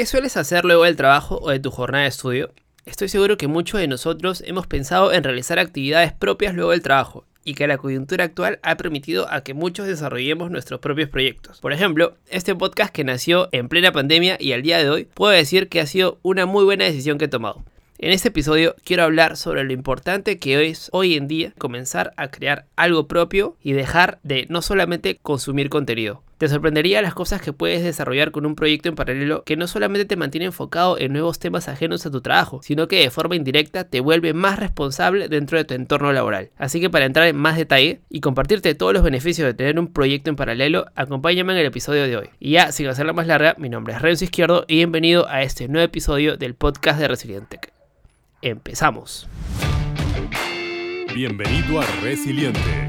¿Qué sueles hacer luego del trabajo o de tu jornada de estudio? Estoy seguro que muchos de nosotros hemos pensado en realizar actividades propias luego del trabajo y que la coyuntura actual ha permitido a que muchos desarrollemos nuestros propios proyectos. Por ejemplo, este podcast que nació en plena pandemia y al día de hoy puedo decir que ha sido una muy buena decisión que he tomado. En este episodio quiero hablar sobre lo importante que es hoy en día comenzar a crear algo propio y dejar de no solamente consumir contenido. Te sorprendería las cosas que puedes desarrollar con un proyecto en paralelo que no solamente te mantiene enfocado en nuevos temas ajenos a tu trabajo, sino que de forma indirecta te vuelve más responsable dentro de tu entorno laboral. Así que para entrar en más detalle y compartirte todos los beneficios de tener un proyecto en paralelo, acompáñame en el episodio de hoy. Y ya, sin hacerla más larga, mi nombre es Renzo Izquierdo y bienvenido a este nuevo episodio del podcast de Resiliente. Empezamos. Bienvenido a Resiliente,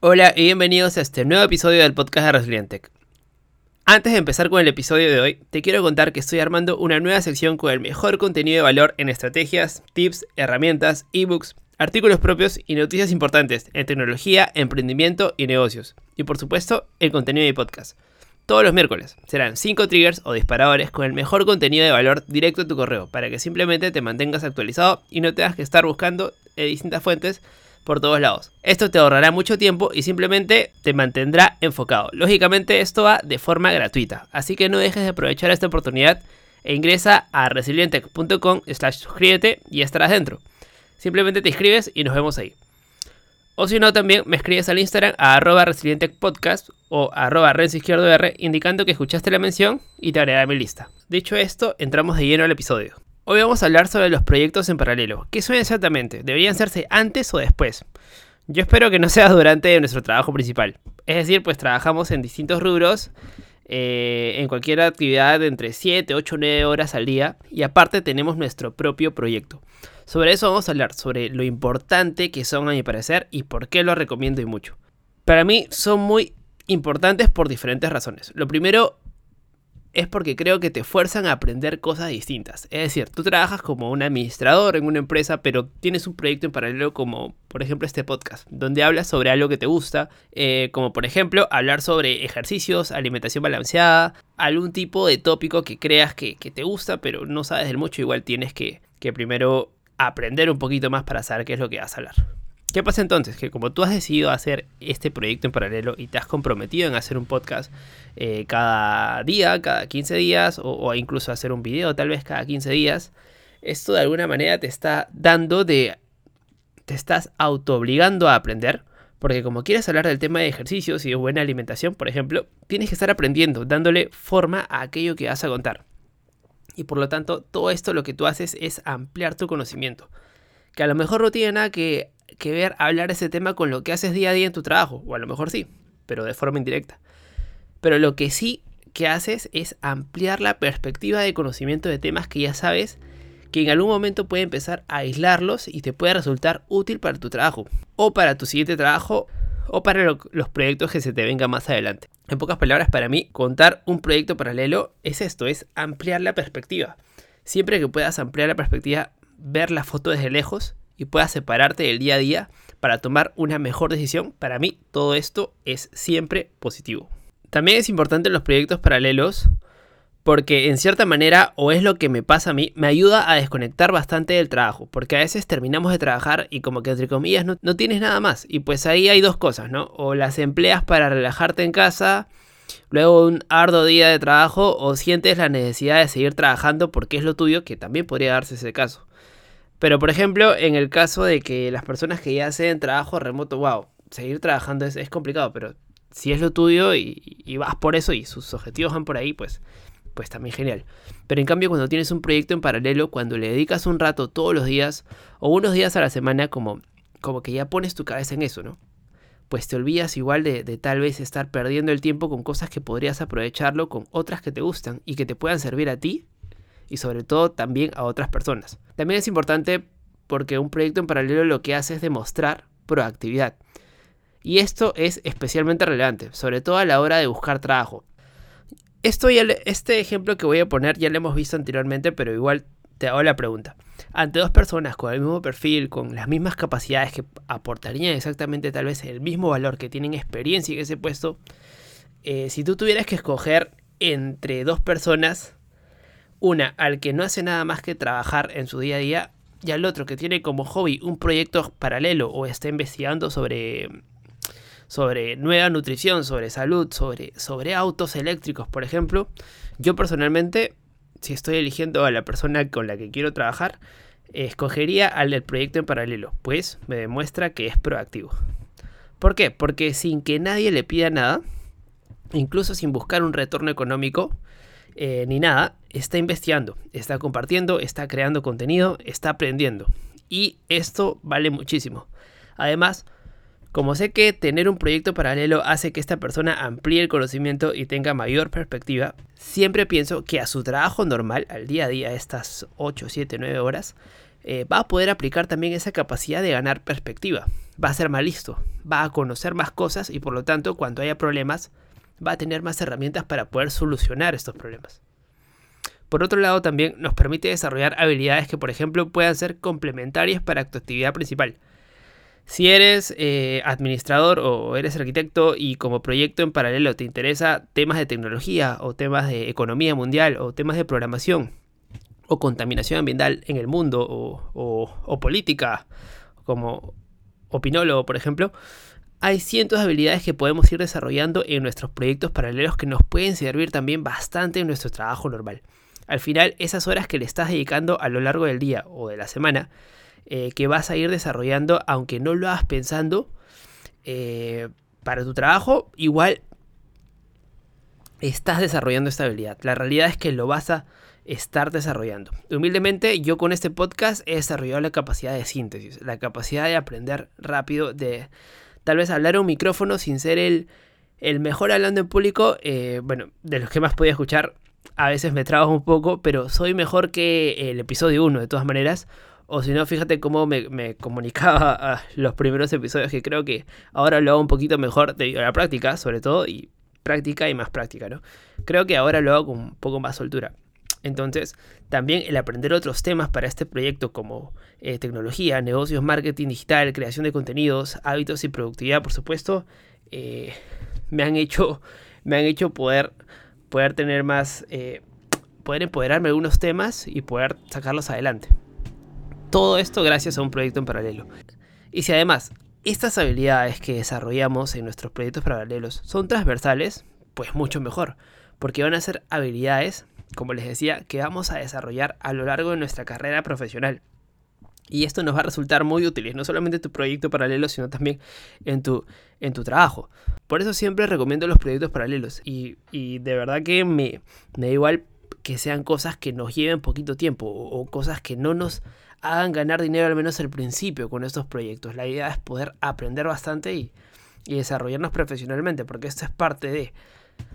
Hola y bienvenidos a este nuevo episodio del podcast de Resilientec. Antes de empezar con el episodio de hoy, te quiero contar que estoy armando una nueva sección con el mejor contenido de valor en estrategias, tips, herramientas, ebooks, artículos propios y noticias importantes en tecnología, emprendimiento y negocios. Y por supuesto, el contenido de mi podcast. Todos los miércoles serán 5 triggers o disparadores con el mejor contenido de valor directo a tu correo para que simplemente te mantengas actualizado y no tengas que estar buscando en distintas fuentes por todos lados. Esto te ahorrará mucho tiempo y simplemente te mantendrá enfocado. Lógicamente esto va de forma gratuita, así que no dejes de aprovechar esta oportunidad e ingresa a resilientech.com slash suscríbete y estarás dentro. Simplemente te inscribes y nos vemos ahí. O si no, también me escribes al Instagram a arroba o arroba izquierdo R indicando que escuchaste la mención y te agregaré a mi lista. Dicho esto, entramos de lleno al episodio. Hoy vamos a hablar sobre los proyectos en paralelo. ¿Qué son exactamente? ¿Deberían hacerse antes o después? Yo espero que no sea durante nuestro trabajo principal. Es decir, pues trabajamos en distintos rubros, eh, en cualquier actividad entre 7, 8, 9 horas al día y aparte tenemos nuestro propio proyecto. Sobre eso vamos a hablar, sobre lo importante que son a mi parecer y por qué lo recomiendo y mucho. Para mí son muy importantes por diferentes razones. Lo primero es porque creo que te fuerzan a aprender cosas distintas. Es decir, tú trabajas como un administrador en una empresa, pero tienes un proyecto en paralelo como, por ejemplo, este podcast, donde hablas sobre algo que te gusta, eh, como por ejemplo hablar sobre ejercicios, alimentación balanceada, algún tipo de tópico que creas que, te gusta, pero no sabes del mucho, igual tienes que, que primero aprender un poquito más para saber qué es lo que vas a hablar. ¿Qué pasa entonces? Que como tú has decidido hacer este proyecto en paralelo y te has comprometido en hacer un podcast eh, cada día, cada 15 días, o, incluso hacer un video tal vez cada 15 días, esto de alguna manera te está dando de... te estás autoobligando a aprender, porque como quieres hablar del tema de ejercicios y de buena alimentación, por ejemplo, tienes que estar aprendiendo, dándole forma a aquello que vas a contar y por lo tanto todo esto lo que tú haces es ampliar tu conocimiento. Que a lo mejor no tiene nada que, ver hablar ese tema con lo que haces día a día en tu trabajo, o a lo mejor sí, pero de forma indirecta. Pero lo que sí que haces es ampliar la perspectiva de conocimiento de temas que ya sabes que en algún momento puede empezar a aislarlos y te puede resultar útil para tu trabajo o para tu siguiente trabajo o para los proyectos que se te vengan más adelante. En pocas palabras, para mí, contar un proyecto paralelo es esto, es ampliar la perspectiva. Siempre que puedas ampliar la perspectiva, ver la foto desde lejos y puedas separarte del día a día para tomar una mejor decisión, para mí todo esto es siempre positivo. También es importante los proyectos paralelos porque en cierta manera, o es lo que me pasa a mí, me ayuda a desconectar bastante del trabajo, porque a veces terminamos de trabajar y como que entre comillas no, tienes nada más, y pues ahí hay dos cosas, ¿no? O las empleas para relajarte en casa, luego un arduo día de trabajo, o sientes la necesidad de seguir trabajando porque es lo tuyo, que también podría darse ese caso. Pero por ejemplo, en el caso de que las personas que ya hacen trabajo remoto, wow, seguir trabajando es, complicado, pero si es lo tuyo y, y vas por eso y sus objetivos van por ahí, pues pues también genial. Pero en cambio cuando tienes un proyecto en paralelo, cuando le dedicas un rato todos los días o unos días a la semana, como, como que ya pones tu cabeza en eso, ¿no? pues te olvidas igual de, de, tal vez estar perdiendo el tiempo con cosas que podrías aprovecharlo con otras que te gustan y que te puedan servir a ti y sobre todo también a otras personas. También es importante porque un proyecto en paralelo lo que hace es demostrar proactividad. Y esto es especialmente relevante, sobre todo a la hora de buscar trabajo. Esto ya este ejemplo que voy a poner ya lo hemos visto anteriormente, pero igual te hago la pregunta. Ante dos personas con el mismo perfil, con las mismas capacidades que aportarían exactamente tal vez el mismo valor, que tienen experiencia en ese puesto, eh, si tú tuvieras que escoger entre dos personas, una al que no hace nada más que trabajar en su día a día y al otro que tiene como hobby un proyecto paralelo o está investigando sobre, sobre nueva nutrición, sobre salud, sobre, sobre autos eléctricos, por ejemplo, yo personalmente, si estoy eligiendo a la persona con la que quiero trabajar, escogería al del proyecto en paralelo, pues me demuestra que es proactivo. ¿Por qué? Porque sin que nadie le pida nada, incluso sin buscar un retorno económico, eh, ni nada, está investigando, está compartiendo, está creando contenido, está aprendiendo. Y esto vale muchísimo. Además, como sé que tener un proyecto paralelo hace que esta persona amplíe el conocimiento y tenga mayor perspectiva, siempre pienso que a su trabajo normal, al día a día, estas 8, 7, 9 horas, eh, va a poder aplicar también esa capacidad de ganar perspectiva. Va a ser más listo, va a conocer más cosas y por lo tanto cuando haya problemas va a tener más herramientas para poder solucionar estos problemas. Por otro lado, también nos permite desarrollar habilidades que, por ejemplo, puedan ser complementarias para tu actividad principal. Si eres eh, administrador o eres arquitecto y como proyecto en paralelo te interesa temas de tecnología o temas de economía mundial o temas de programación o contaminación ambiental en el mundo o, o política como opinólogo, por ejemplo, hay cientos de habilidades que podemos ir desarrollando en nuestros proyectos paralelos que nos pueden servir también bastante en nuestro trabajo normal. Al final, esas horas que le estás dedicando a lo largo del día o de la semana, eh, que vas a ir desarrollando, aunque no lo hagas pensando, eh, para tu trabajo, igual estás desarrollando esta habilidad. La realidad es que lo vas a estar desarrollando. Humildemente, yo con este podcast he desarrollado la capacidad de síntesis, la capacidad de aprender rápido, de tal vez hablar a un micrófono sin ser el, el mejor hablando en público. Eh, bueno, de los que más podía escuchar, a veces me trabajo un poco, pero soy mejor que el episodio 1 de todas maneras. O si no, fíjate cómo me, comunicaba los primeros episodios, que creo que ahora lo hago un poquito mejor debido a la práctica, sobre todo, y práctica y más práctica, ¿no? Creo que ahora lo hago con un poco más soltura. Entonces, también el aprender otros temas para este proyecto como eh, tecnología, negocios, marketing digital, creación de contenidos, hábitos y productividad, por supuesto, eh, me han hecho, me han hecho poder, poder tener más, eh, poder empoderarme de algunos temas y poder sacarlos adelante. Todo esto gracias a un proyecto en paralelo. Y si además estas habilidades que desarrollamos en nuestros proyectos paralelos son transversales, pues mucho mejor, porque van a ser habilidades como les decía, que vamos a desarrollar a lo largo de nuestra carrera profesional. Y esto nos va a resultar muy útil, no solamente en tu proyecto paralelo, sino también en tu, en tu trabajo. Por eso siempre recomiendo los proyectos paralelos. Y, de verdad que me, da igual que sean cosas que nos lleven poquito tiempo o, cosas que no nos hagan ganar dinero al menos al principio con estos proyectos. La idea es poder aprender bastante y, y desarrollarnos profesionalmente, porque esto es parte de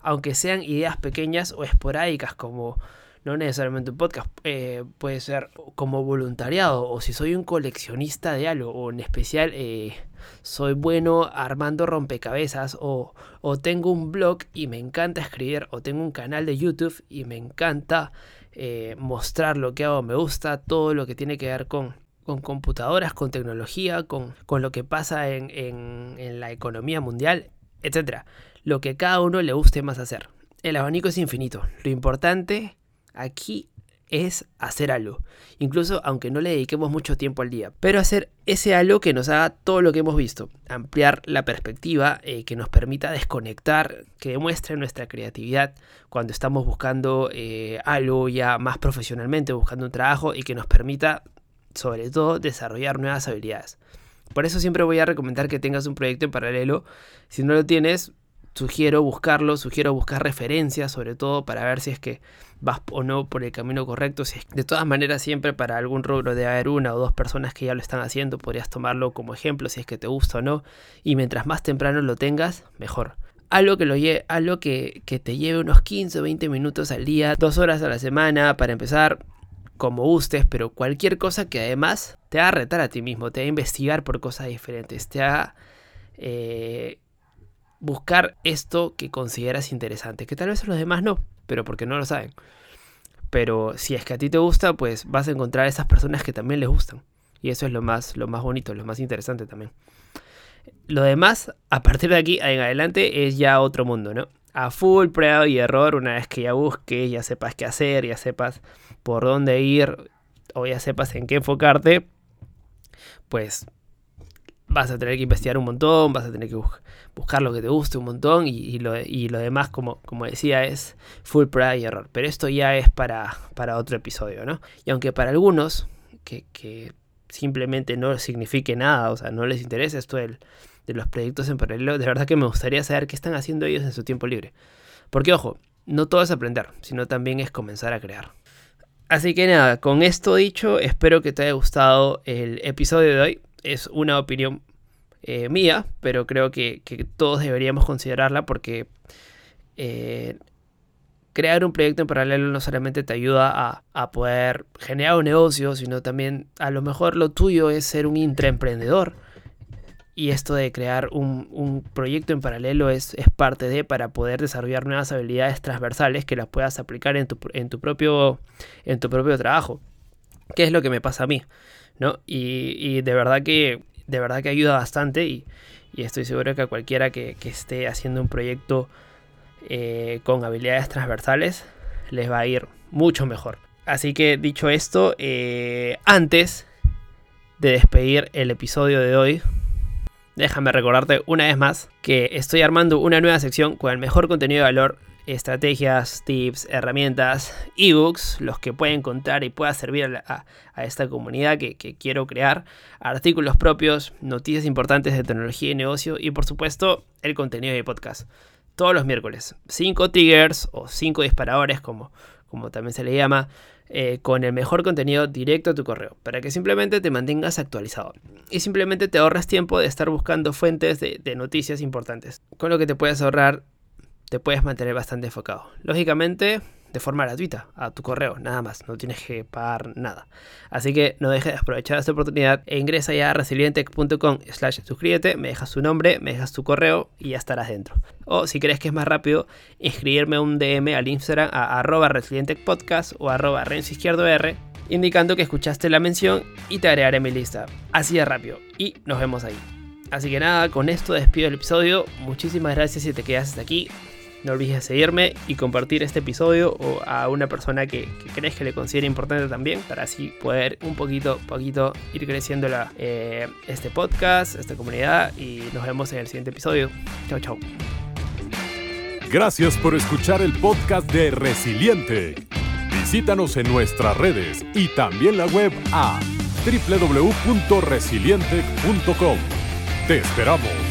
aunque sean ideas pequeñas o esporádicas como no necesariamente un podcast, eh, puede ser como voluntariado o si soy un coleccionista de algo o en especial eh, soy bueno armando rompecabezas o, o, tengo un blog y me encanta escribir o tengo un canal de YouTube y me encanta eh, mostrar lo que hago, me gusta todo lo que tiene que ver con, con computadoras, con tecnología, con, con lo que pasa en, en, en la economía mundial, etc lo que cada uno le guste más hacer. El abanico es infinito. Lo importante aquí es hacer algo, incluso aunque no le dediquemos mucho tiempo al día, pero hacer ese algo que nos haga todo lo que hemos visto, ampliar la perspectiva, eh, que nos permita desconectar, que demuestre nuestra creatividad cuando estamos buscando eh, algo ya más profesionalmente, buscando un trabajo y que nos permita sobre todo desarrollar nuevas habilidades. Por eso siempre voy a recomendar que tengas un proyecto en paralelo. Si no lo tienes, sugiero buscarlo, sugiero buscar referencias sobre todo para ver si es que vas o no por el camino correcto. Si es, de todas maneras siempre para algún rubro de haber una o dos personas que ya lo están haciendo, podrías tomarlo como ejemplo si es que te gusta o no. Y mientras más temprano lo tengas, mejor. Algo que, lo algo que, que te lleve unos 15 o 20 minutos al día, dos horas a la semana para empezar, como gustes, pero cualquier cosa que además te haga retar a ti mismo, te haga investigar por cosas diferentes, te haga eh, buscar esto que consideras interesante, que tal vez los demás no, pero porque no lo saben. Pero si es que a ti te gusta, pues vas a encontrar a esas personas que también les gustan. Y eso es lo más, lo más bonito, lo más interesante también. Lo demás, a partir de aquí en adelante, es ya otro mundo, ¿no? A full prueba y error, una vez que ya busques, ya sepas qué hacer, ya sepas por dónde ir, o ya sepas en qué enfocarte, pues vas a tener que investigar un montón, vas a tener que buscar lo que te guste un montón y, lo, demás, como, decía, es full prueba y error. Pero esto ya es para, para otro episodio, ¿no? Y aunque para algunos que, simplemente no signifique nada, o sea, no les interesa esto de los proyectos en paralelo, de verdad que me gustaría saber qué están haciendo ellos en su tiempo libre. Porque ojo, no todo es aprender, sino también es comenzar a crear. Así que nada, con esto dicho, espero que te haya gustado el episodio de hoy es una opinión eh, mía, pero creo que, todos deberíamos considerarla porque eh, crear un proyecto en paralelo no solamente te ayuda a, poder generar un negocio, sino también a lo mejor lo tuyo es ser un intraemprendedor. Y esto de crear un, proyecto en paralelo es, es, parte de para poder desarrollar nuevas habilidades transversales que las puedas aplicar en tu, en tu, propio, en tu propio trabajo. ¿Qué es lo que me pasa a mí? ¿No? Y, de verdad que de verdad que ayuda bastante y, estoy seguro que a cualquiera que, esté haciendo un proyecto eh, con habilidades transversales les va a ir mucho mejor. Así que dicho esto, eh, antes de despedir el episodio de hoy, déjame recordarte una vez más que estoy armando una nueva sección con el mejor contenido de valor estrategias, tips, herramientas, ebooks, los que pueden contar y pueda servir a, esta comunidad que, quiero crear, artículos propios, noticias importantes de tecnología y negocio y por supuesto el contenido de podcast. Todos los miércoles, 5 triggers o 5 disparadores como, como también se le llama, eh, con el mejor contenido directo a tu correo, para que simplemente te mantengas actualizado y simplemente te ahorras tiempo de estar buscando fuentes de noticias importantes, con lo que te puedes ahorrar te puedes mantener bastante enfocado. Lógicamente, de forma gratuita, a tu correo, nada más, no tienes que pagar nada. Así que no dejes de aprovechar esta oportunidad e ingresa ya a resilientec.com slash suscríbete, me dejas tu nombre, me dejas tu correo y ya estarás dentro. O si crees que es más rápido, inscribirme un DM al Instagram a arroba resilientecpodcast o arroba r indicando que escuchaste la mención y te agregaré mi lista. Así de rápido y nos vemos ahí. Así que nada, con esto despido el episodio. Muchísimas gracias si te quedas hasta aquí. No olvides seguirme y compartir este episodio o a una persona que, crees que le considere importante también para así poder un poquito, poquito ir creciendo la, eh, este podcast, esta comunidad y nos vemos en el siguiente episodio. Chao, chao. Gracias por escuchar el podcast de Resiliente. Visítanos en nuestras redes y también la web a www.resiliente.com. Te esperamos.